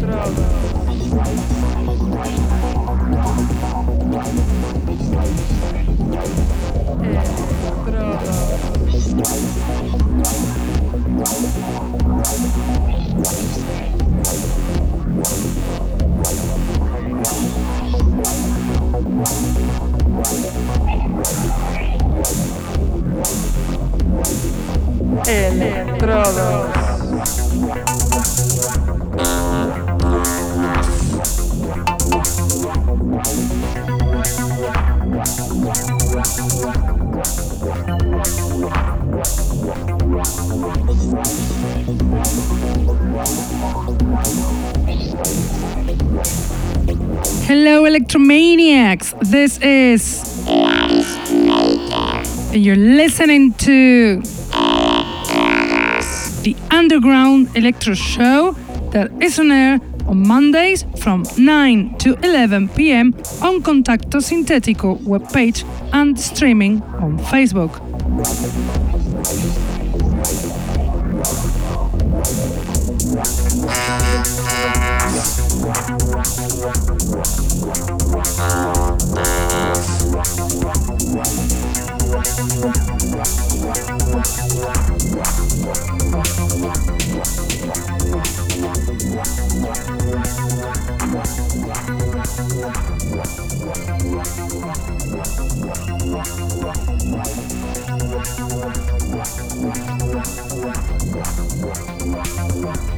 Правда. Hello, Electromaniacs. This is. And you're listening to. Underground Electro Show that is on air on Mondays from 9 to 11 pm on Contacto Sintetico webpage and streaming on Facebook.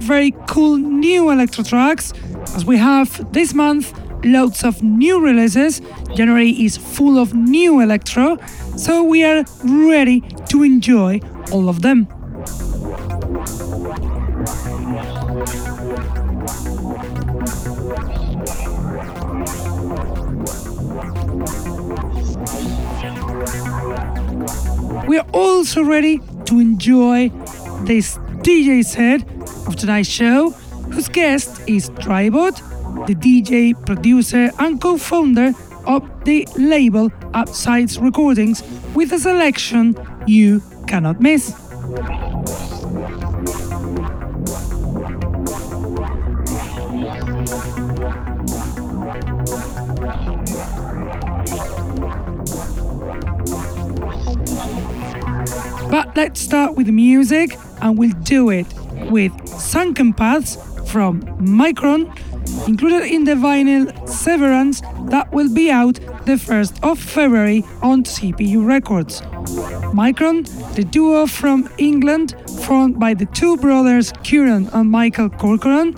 Very cool new electro tracks as we have this month loads of new releases. January is full of new electro, so we are ready to enjoy all of them. We are also ready to enjoy this DJ set of tonight's show, whose guest is Tribot, the DJ, producer, and co founder of the label Upsides Recordings, with a selection you cannot miss. But let's start with the music, and we'll do it with Sunken Paths from Mikron, included in the vinyl Severance that will be out the 1st of February on CPU Records. Mikron, the duo from England, formed by the two brothers Kieran and Michael Corcoran,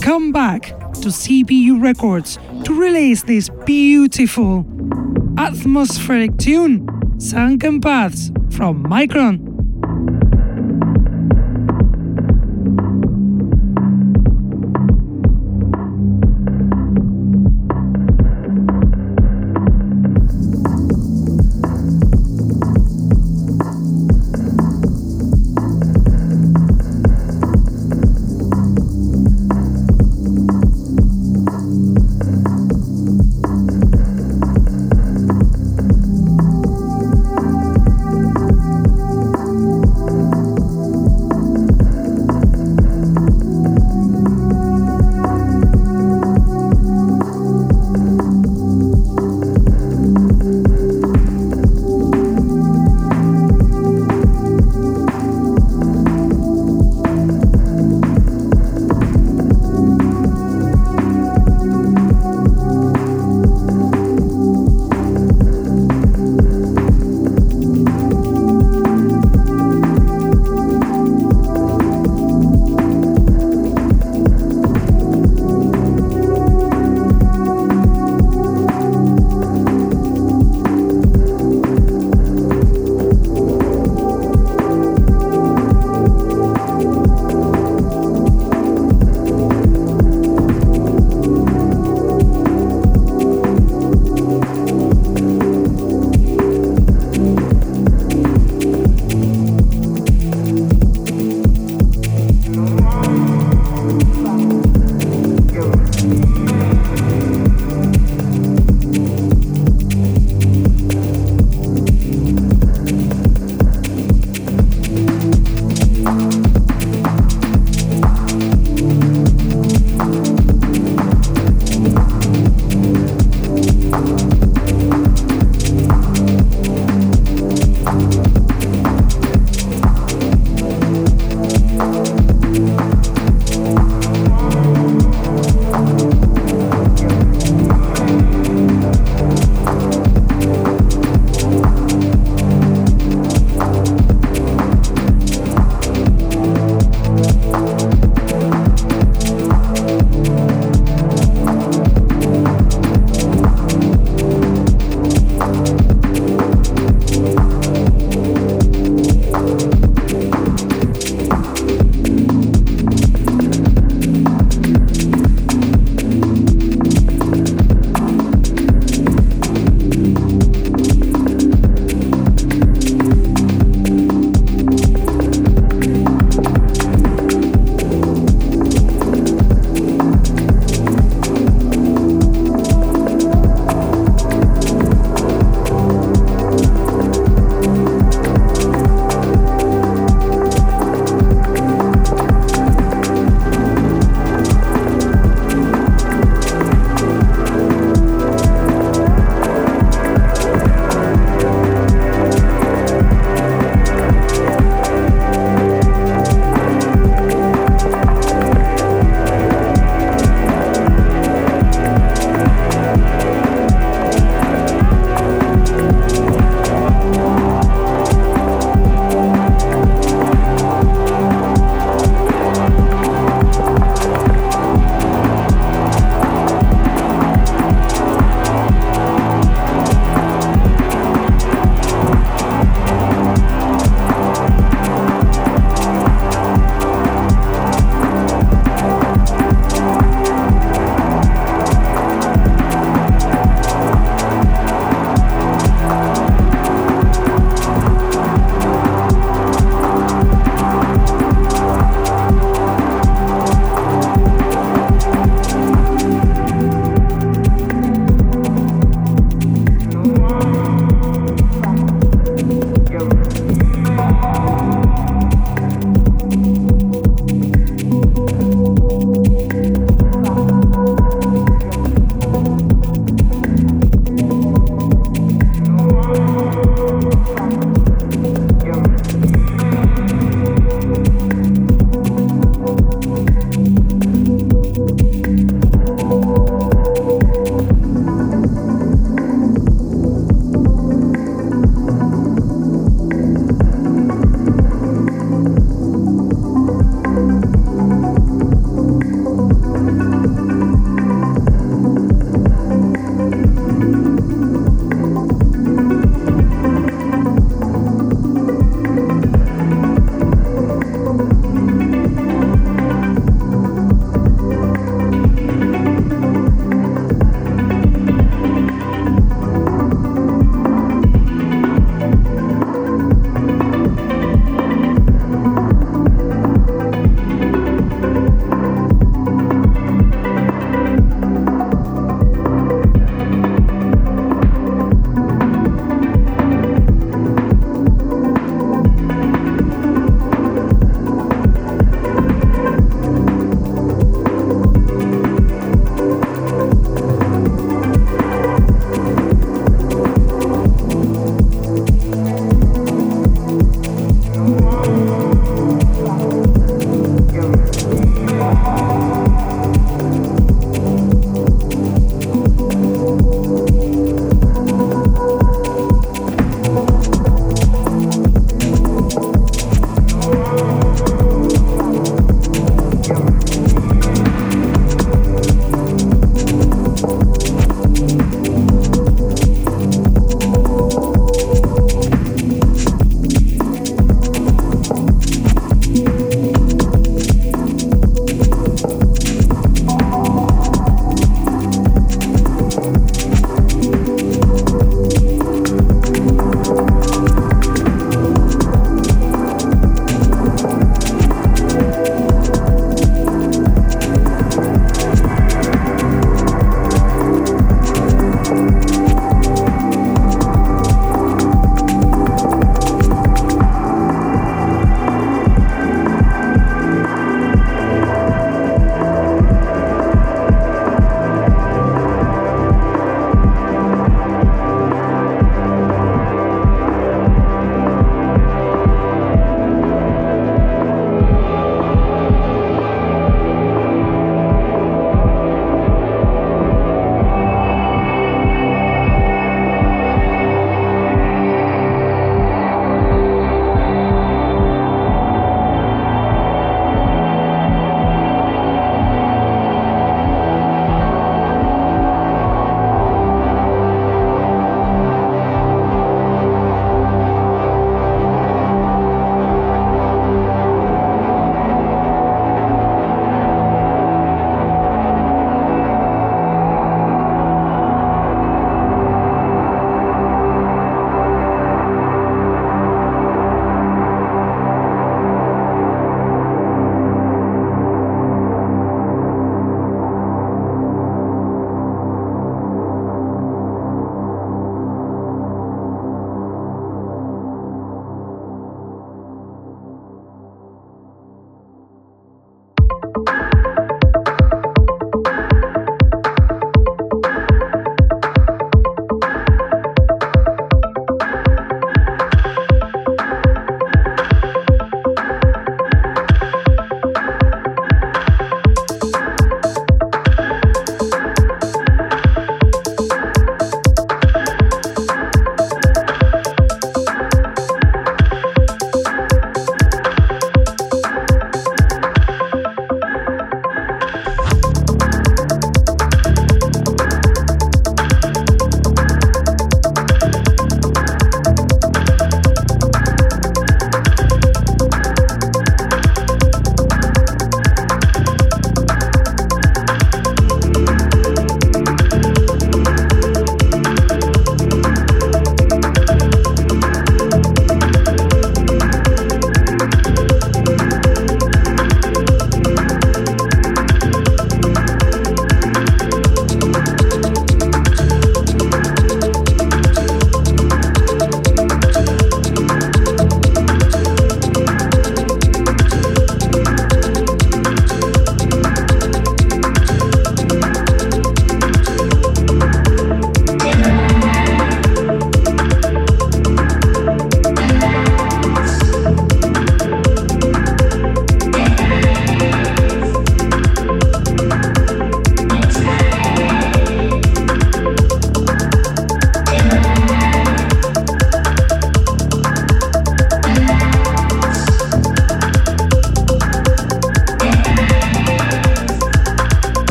come back to CPU Records to release this beautiful atmospheric tune, Sunken Paths from Mikron.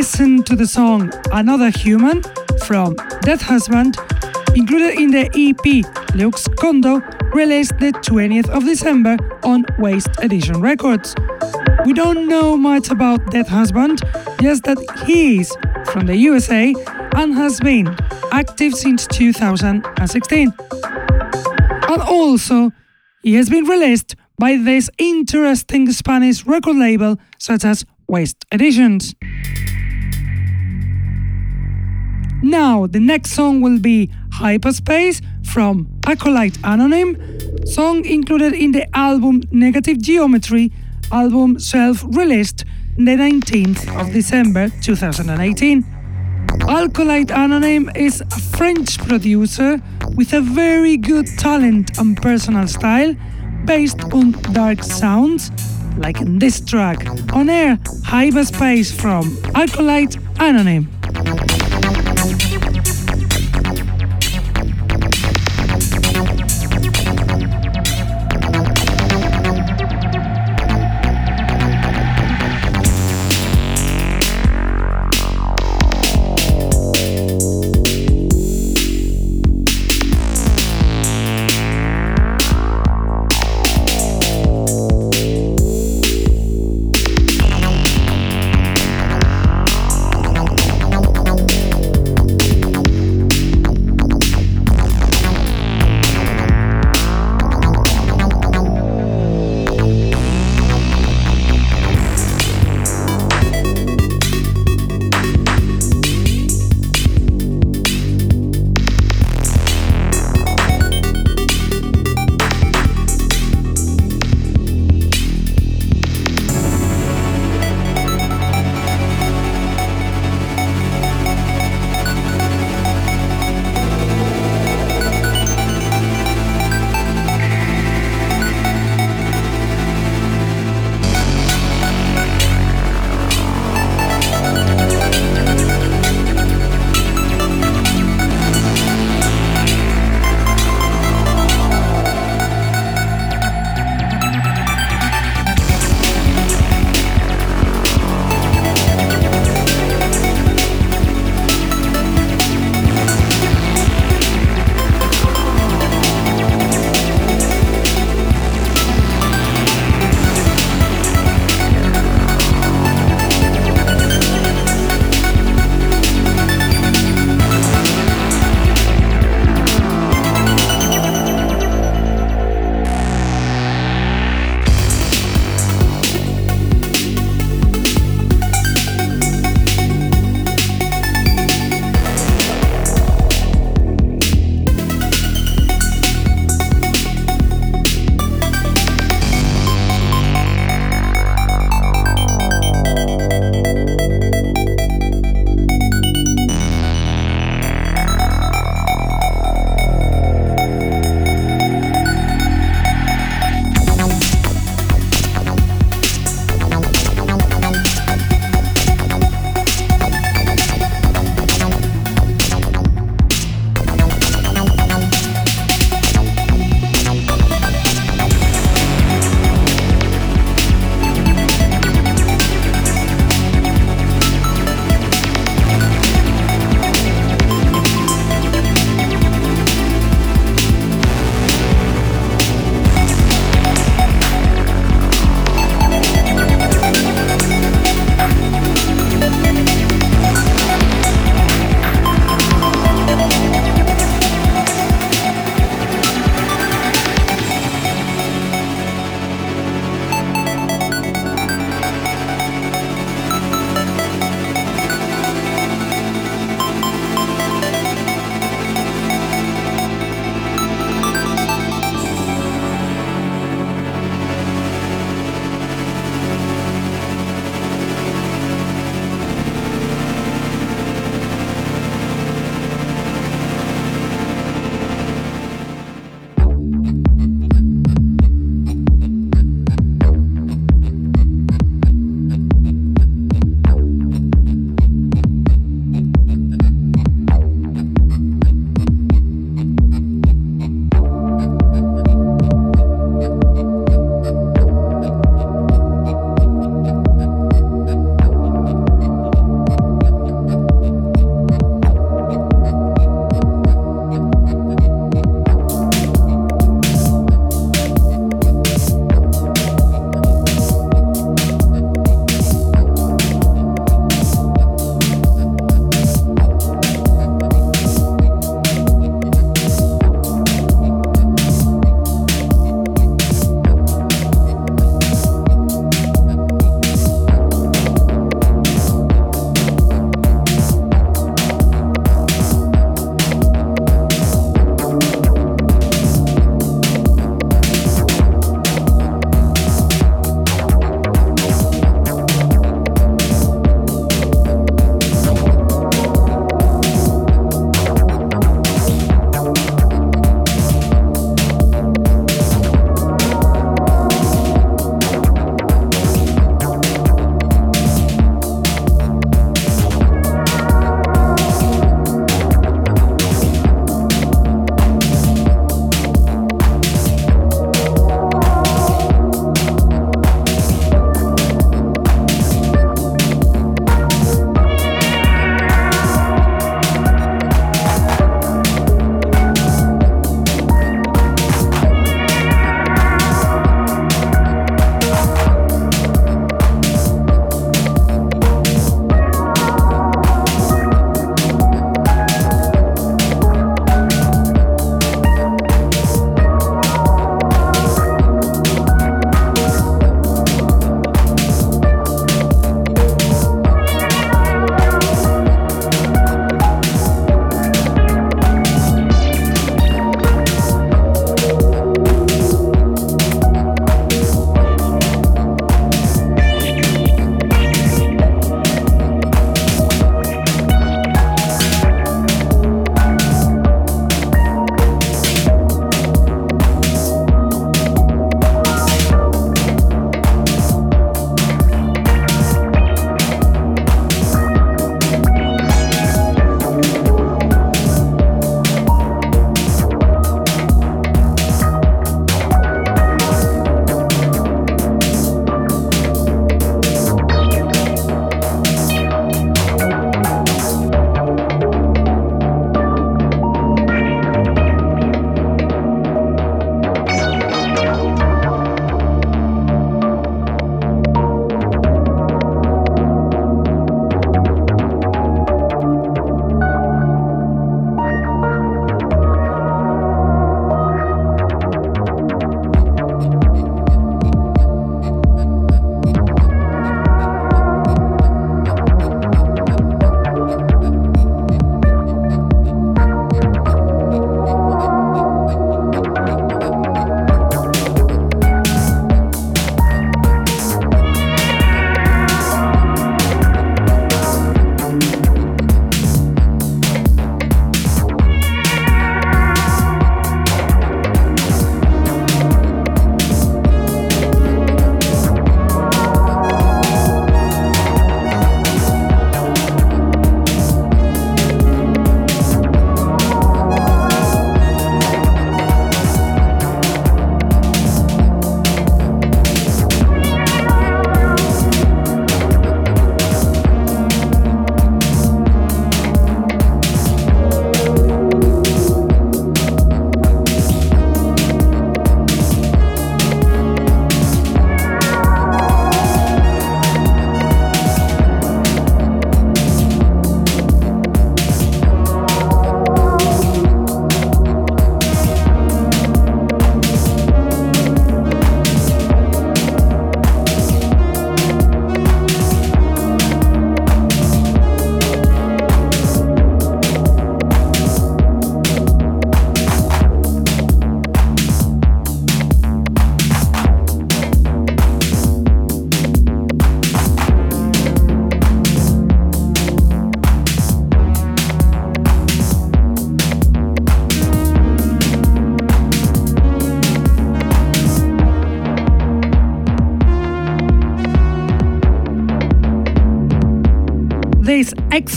Listen to the song Another Human from Death Husband, included in the EP Lux Condo, released the 20th of December on Waste Edition Records. We don't know much about Death Husband, just that he is from the USA and has been active since 2016. And also, he has been released by this interesting Spanish record label such as Waste Editions. Now, the next song will be Hyperspace from Acolyte Anonym, song included in the album Negative Geometry, album self released the 19th of December 2018. Acolyte Anonym is a French producer with a very good talent and personal style based on dark sounds, like in this track, on air Hyperspace from Acolyte Anonym.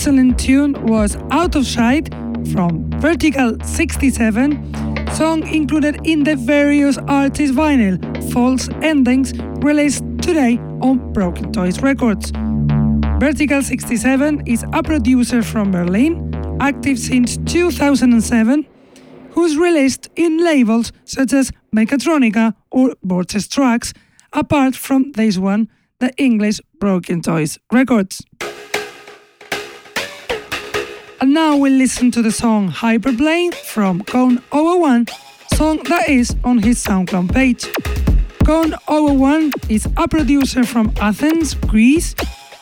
Excellent tune was Out of Sight from Vertical 67, song included in the various artist vinyl False Endings released today on Broken Toys Records. Vertical 67 is a producer from Berlin, active since 2007, who's released in labels such as Mechatronica or Vortex Tracks, apart from this one, the English Broken Toys Records. And now we'll listen to the song Hyperplane from Cone 001, song that is on his SoundCloud page. Cone 001 is a producer from Athens, Greece,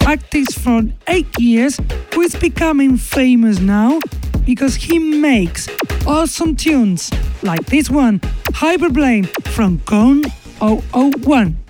active for 8 years, who is becoming famous now because he makes awesome tunes like this one, Hyperplane from Cone 001.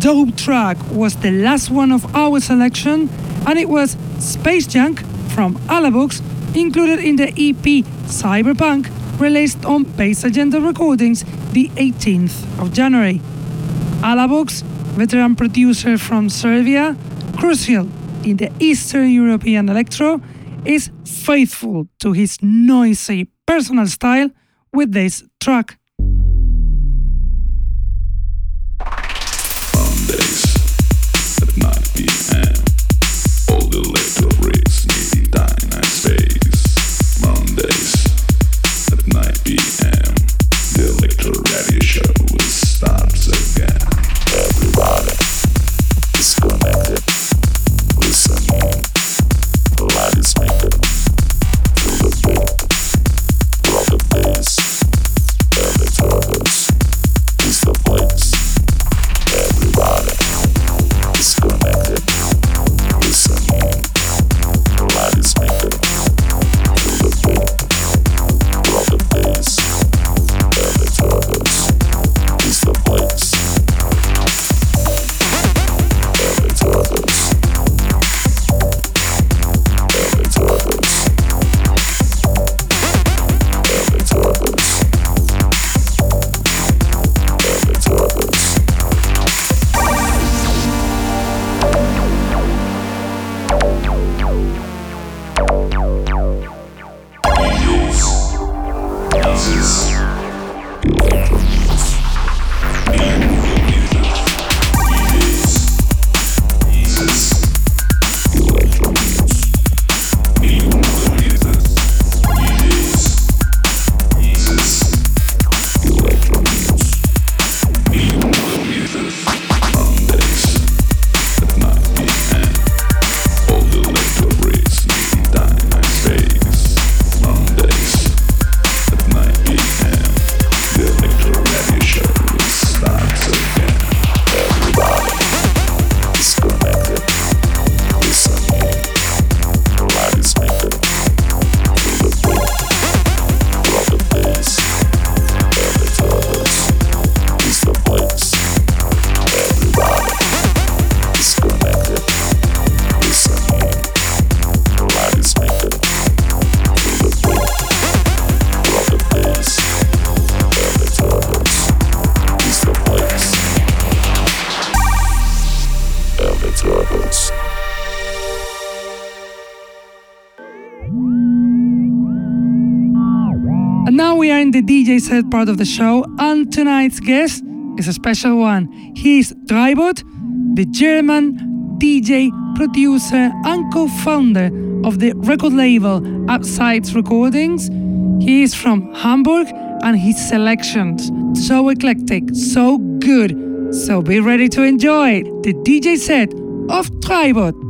Dope track was the last one of our selection, and it was Space Junk from Alabux, included in the EP Cyberpunk, released on Bass Agenda Recordings the 18th of January. Alabux, veteran producer from Serbia, crucial in the Eastern European electro, is faithful to his noisy personal style with this track. Set part of the show, and tonight's guest is a special one. He's Tribot, the German DJ, producer, and co founder of the record label Upsides Recordings. He is from Hamburg, and his selections so eclectic, so good. So be ready to enjoy the DJ set of Tribot.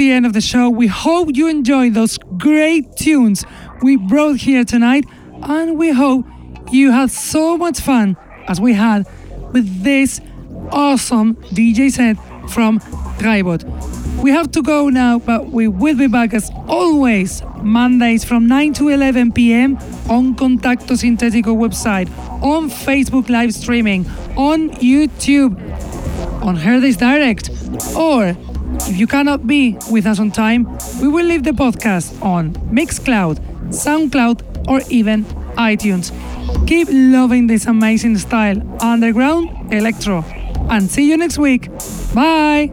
the end of the show. We hope you enjoyed those great tunes we brought here tonight, and we hope you had so much fun as we had with this awesome DJ set from Tribot. We have to go now, but we will be back as always Mondays from 9 to 11 p.m. on Contacto Sintetico website, on Facebook live streaming, on YouTube, on Herdays Direct, or if you cannot be with us on time, we will leave the podcast on Mixcloud, SoundCloud, or even iTunes. Keep loving this amazing style, underground electro. And see you next week. Bye.